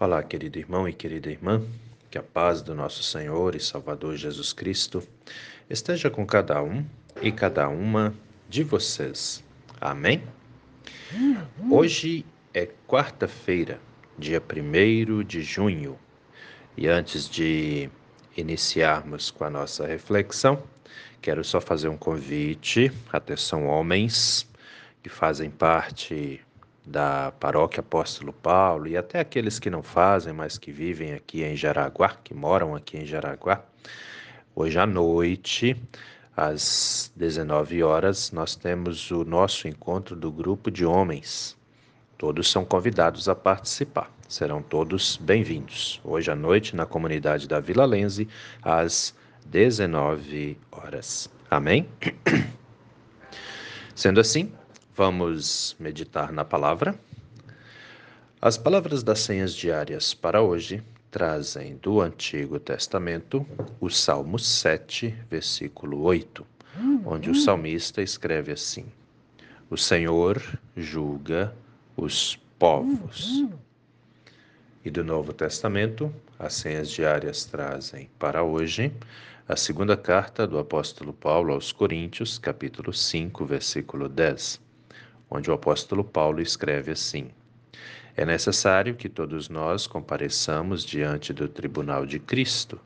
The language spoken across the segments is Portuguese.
Olá, querido irmão e querida irmã, que a paz do nosso Senhor e Salvador Jesus Cristo esteja com cada um e cada uma de vocês. Amém? Hoje é quarta-feira, dia 1 de junho, e antes de iniciarmos com a nossa reflexão, quero só fazer um convite. Atenção, homens que fazem parte da Paróquia Apóstolo Paulo e até aqueles que não fazem, mas que vivem aqui em Jaraguá, que moram aqui em Jaraguá. Hoje à noite, às 19 horas, nós temos o nosso encontro do grupo de homens. Todos são convidados a participar. Serão todos bem-vindos. Hoje à noite, na comunidade da Vila Lense, às 19 horas. Amém? Sendo assim, Vamos meditar na palavra. As palavras das senhas diárias para hoje trazem do Antigo Testamento o Salmo 7, versículo 8, onde o salmista escreve assim: O Senhor julga os povos. E do Novo Testamento, as senhas diárias trazem para hoje a segunda carta do apóstolo Paulo aos Coríntios, capítulo 5, versículo 10 onde o apóstolo Paulo escreve assim: É necessário que todos nós compareçamos diante do tribunal de Cristo,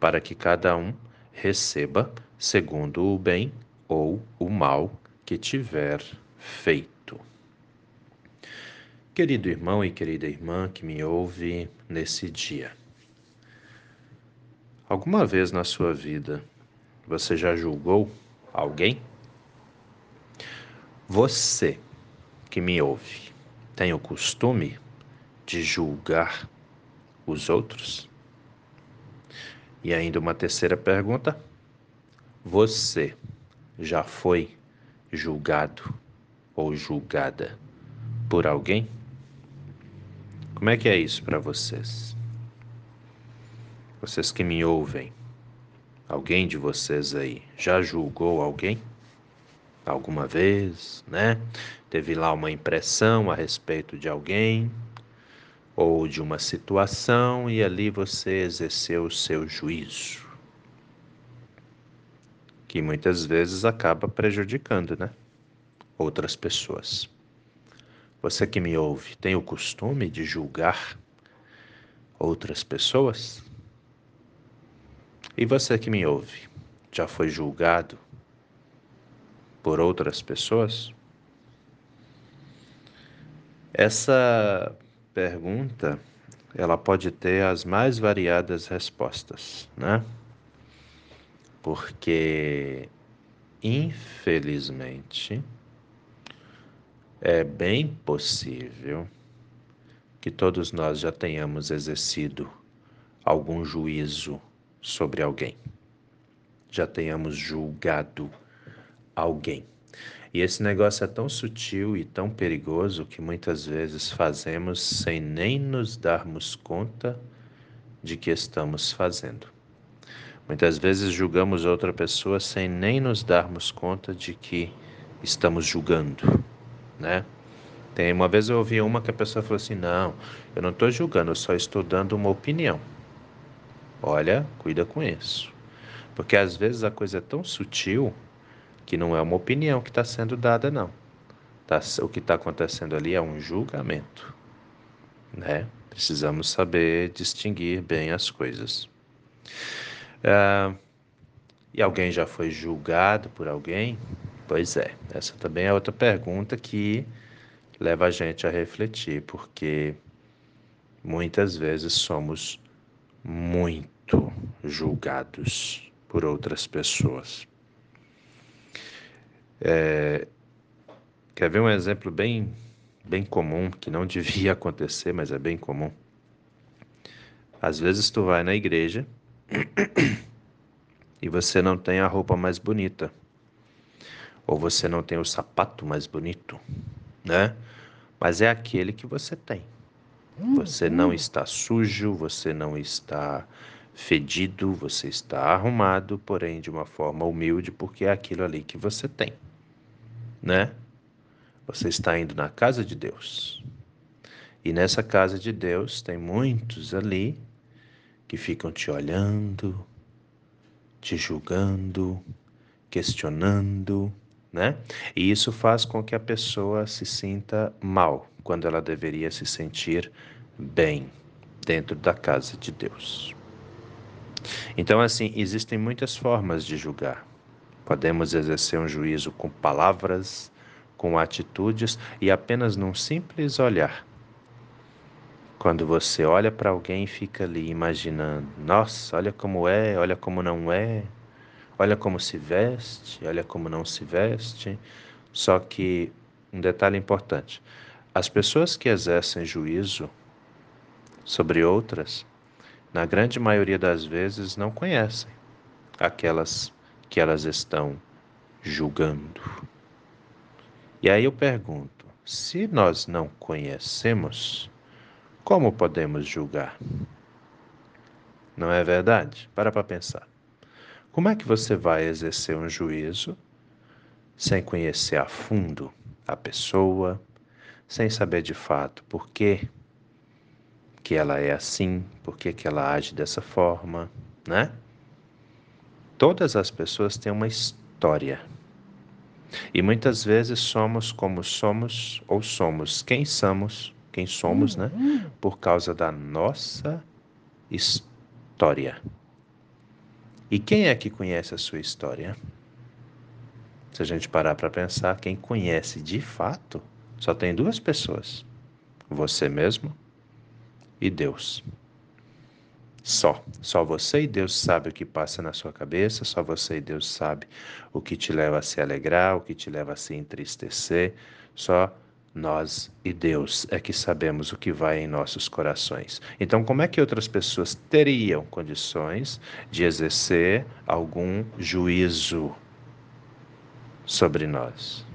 para que cada um receba segundo o bem ou o mal que tiver feito. Querido irmão e querida irmã que me ouve nesse dia, alguma vez na sua vida você já julgou alguém? Você que me ouve tem o costume de julgar os outros? E ainda uma terceira pergunta: você já foi julgado ou julgada por alguém? Como é que é isso para vocês? Vocês que me ouvem, alguém de vocês aí já julgou alguém? Alguma vez, né? Teve lá uma impressão a respeito de alguém ou de uma situação e ali você exerceu o seu juízo, que muitas vezes acaba prejudicando, né? Outras pessoas. Você que me ouve, tem o costume de julgar outras pessoas? E você que me ouve, já foi julgado por outras pessoas? Essa pergunta, ela pode ter as mais variadas respostas, né? Porque infelizmente é bem possível que todos nós já tenhamos exercido algum juízo sobre alguém, já tenhamos julgado alguém. E esse negócio é tão sutil e tão perigoso que muitas vezes fazemos sem nem nos darmos conta de que estamos fazendo. Muitas vezes julgamos outra pessoa sem nem nos darmos conta de que estamos julgando, né? Tem uma vez eu ouvi uma que a pessoa falou assim: "Não, eu não estou julgando, eu só estou dando uma opinião". Olha, cuida com isso. Porque às vezes a coisa é tão sutil que não é uma opinião que está sendo dada, não. Tá, o que está acontecendo ali é um julgamento, né? Precisamos saber distinguir bem as coisas. Ah, e alguém já foi julgado por alguém? Pois é, essa também é outra pergunta que leva a gente a refletir, porque muitas vezes somos muito julgados por outras pessoas. É, quer ver um exemplo bem, bem comum, que não devia acontecer, mas é bem comum? Às vezes tu vai na igreja e você não tem a roupa mais bonita, ou você não tem o sapato mais bonito, né? Mas é aquele que você tem. Você não está sujo, você não está fedido, você está arrumado, porém de uma forma humilde, porque é aquilo ali que você tem né? Você está indo na casa de Deus. E nessa casa de Deus tem muitos ali que ficam te olhando, te julgando, questionando, né? E isso faz com que a pessoa se sinta mal, quando ela deveria se sentir bem dentro da casa de Deus. Então, assim, existem muitas formas de julgar. Podemos exercer um juízo com palavras, com atitudes e apenas num simples olhar. Quando você olha para alguém e fica ali imaginando, nossa, olha como é, olha como não é, olha como se veste, olha como não se veste. Só que um detalhe importante: as pessoas que exercem juízo sobre outras, na grande maioria das vezes, não conhecem aquelas que elas estão julgando. E aí eu pergunto: se nós não conhecemos, como podemos julgar? Não é verdade? Para para pensar. Como é que você vai exercer um juízo sem conhecer a fundo a pessoa, sem saber de fato por que que ela é assim, por que ela age dessa forma, né? Todas as pessoas têm uma história. E muitas vezes somos como somos ou somos quem somos, quem somos, né? Por causa da nossa história. E quem é que conhece a sua história? Se a gente parar para pensar, quem conhece de fato só tem duas pessoas: você mesmo e Deus. Só. Só você e Deus sabe o que passa na sua cabeça, só você e Deus sabe o que te leva a se alegrar, o que te leva a se entristecer. Só nós e Deus é que sabemos o que vai em nossos corações. Então, como é que outras pessoas teriam condições de exercer algum juízo sobre nós?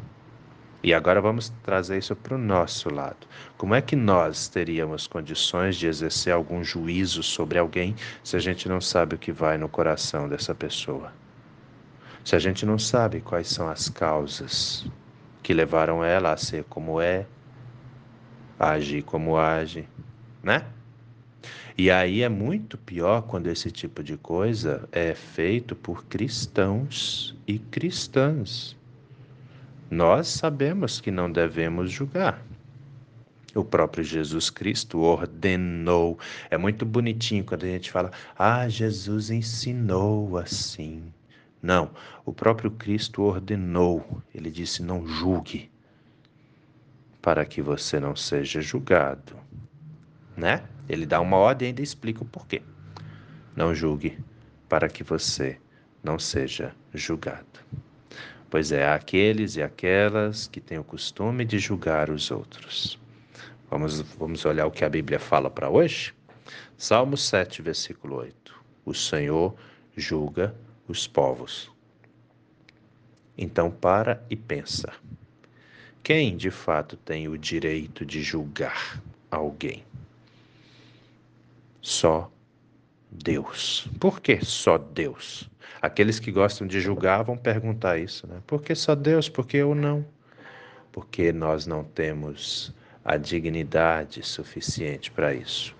E agora vamos trazer isso para o nosso lado. Como é que nós teríamos condições de exercer algum juízo sobre alguém se a gente não sabe o que vai no coração dessa pessoa? Se a gente não sabe quais são as causas que levaram ela a ser como é, a agir como age, né? E aí é muito pior quando esse tipo de coisa é feito por cristãos e cristãs. Nós sabemos que não devemos julgar. O próprio Jesus Cristo ordenou. É muito bonitinho quando a gente fala, ah, Jesus ensinou assim. Não, o próprio Cristo ordenou, ele disse: não julgue, para que você não seja julgado. Né? Ele dá uma ordem e ainda explica o porquê. Não julgue, para que você não seja julgado. Pois é, aqueles e aquelas que têm o costume de julgar os outros. Vamos, vamos olhar o que a Bíblia fala para hoje? Salmo 7, versículo 8. O Senhor julga os povos. Então para e pensa. Quem de fato tem o direito de julgar alguém? Só Deus. Por que só Deus? Aqueles que gostam de julgar vão perguntar isso, né? Por que só Deus? Por que eu não? Porque nós não temos a dignidade suficiente para isso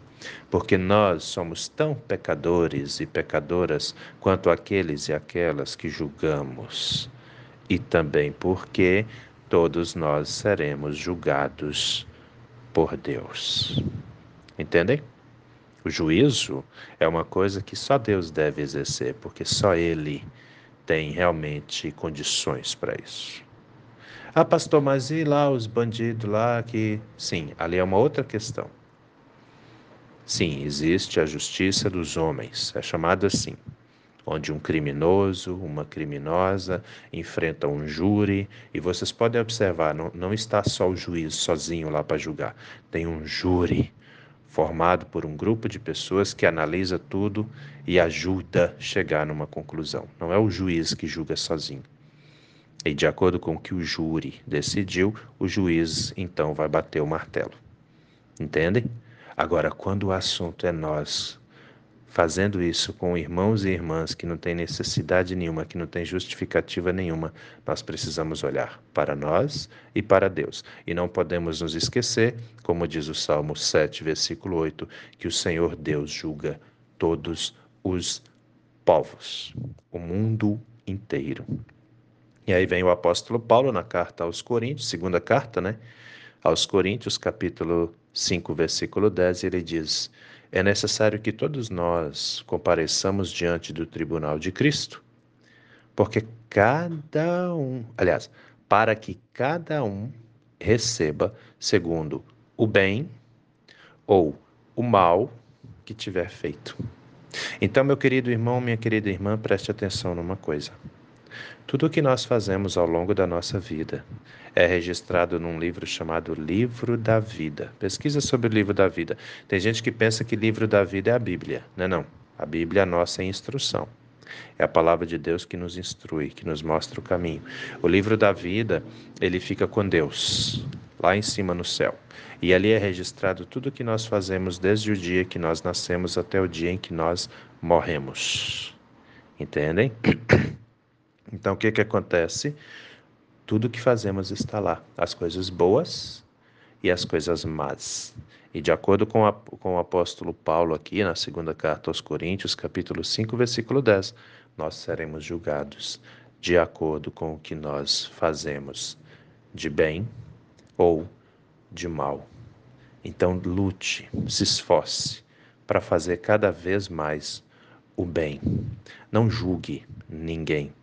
porque nós somos tão pecadores e pecadoras quanto aqueles e aquelas que julgamos, e também porque todos nós seremos julgados por Deus. Entendem? O juízo é uma coisa que só Deus deve exercer, porque só Ele tem realmente condições para isso. Ah, pastor, mas e lá os bandidos lá que. Sim, ali é uma outra questão. Sim, existe a justiça dos homens, é chamado assim, onde um criminoso, uma criminosa enfrenta um júri, e vocês podem observar, não, não está só o juiz sozinho lá para julgar, tem um júri formado por um grupo de pessoas que analisa tudo e ajuda a chegar numa conclusão. Não é o juiz que julga sozinho. E de acordo com o que o júri decidiu, o juiz então vai bater o martelo. Entendem? Agora, quando o assunto é nós fazendo isso com irmãos e irmãs que não têm necessidade nenhuma, que não têm justificativa nenhuma, nós precisamos olhar para nós e para Deus. E não podemos nos esquecer, como diz o Salmo 7, versículo 8, que o Senhor Deus julga todos os povos, o mundo inteiro. E aí vem o apóstolo Paulo na carta aos Coríntios, segunda carta, né? Aos Coríntios, capítulo 5, versículo 10, ele diz: É necessário que todos nós compareçamos diante do tribunal de Cristo, porque cada um, aliás, para que cada um receba segundo o bem ou o mal que tiver feito. Então, meu querido irmão, minha querida irmã, preste atenção numa coisa. Tudo o que nós fazemos ao longo da nossa vida é registrado num livro chamado Livro da Vida. Pesquisa sobre o Livro da Vida. Tem gente que pensa que Livro da Vida é a Bíblia. Não é não. A Bíblia é a nossa instrução. É a palavra de Deus que nos instrui, que nos mostra o caminho. O livro da vida, ele fica com Deus, lá em cima no céu. E ali é registrado tudo o que nós fazemos desde o dia que nós nascemos até o dia em que nós morremos. Entendem? Então, o que, que acontece? Tudo que fazemos está lá, as coisas boas e as coisas más. E de acordo com, a, com o apóstolo Paulo aqui, na segunda carta aos Coríntios, capítulo 5, versículo 10, nós seremos julgados de acordo com o que nós fazemos, de bem ou de mal. Então, lute, se esforce para fazer cada vez mais o bem. Não julgue ninguém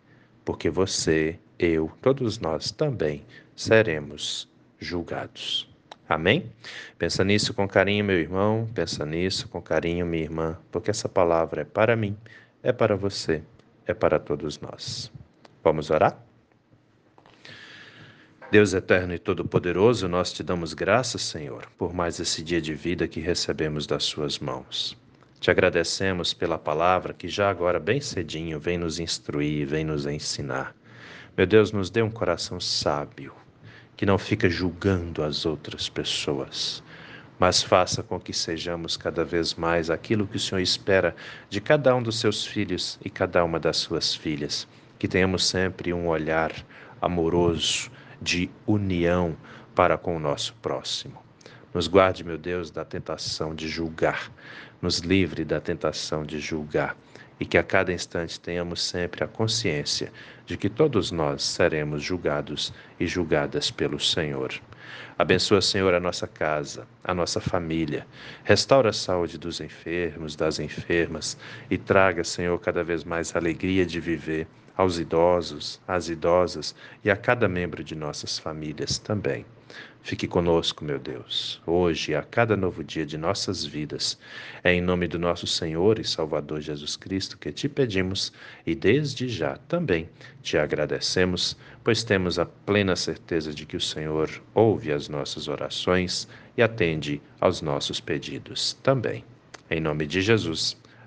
porque você, eu, todos nós também seremos julgados. Amém? Pensa nisso com carinho, meu irmão, pensa nisso com carinho, minha irmã, porque essa palavra é para mim, é para você, é para todos nós. Vamos orar? Deus eterno e todo-poderoso, nós te damos graças, Senhor, por mais esse dia de vida que recebemos das Suas mãos. Te agradecemos pela palavra que já agora, bem cedinho, vem nos instruir, vem nos ensinar. Meu Deus, nos dê um coração sábio, que não fica julgando as outras pessoas, mas faça com que sejamos cada vez mais aquilo que o Senhor espera de cada um dos seus filhos e cada uma das suas filhas. Que tenhamos sempre um olhar amoroso, de união para com o nosso próximo. Nos guarde, meu Deus, da tentação de julgar. Nos livre da tentação de julgar. E que a cada instante tenhamos sempre a consciência de que todos nós seremos julgados e julgadas pelo Senhor. Abençoa, Senhor, a nossa casa, a nossa família. Restaura a saúde dos enfermos, das enfermas e traga, Senhor, cada vez mais alegria de viver aos idosos, às idosas e a cada membro de nossas famílias também. Fique conosco, meu Deus, hoje e a cada novo dia de nossas vidas. É em nome do nosso Senhor e Salvador Jesus Cristo que te pedimos e desde já também te agradecemos, pois temos a plena certeza de que o Senhor ouve as nossas orações e atende aos nossos pedidos também. Em nome de Jesus.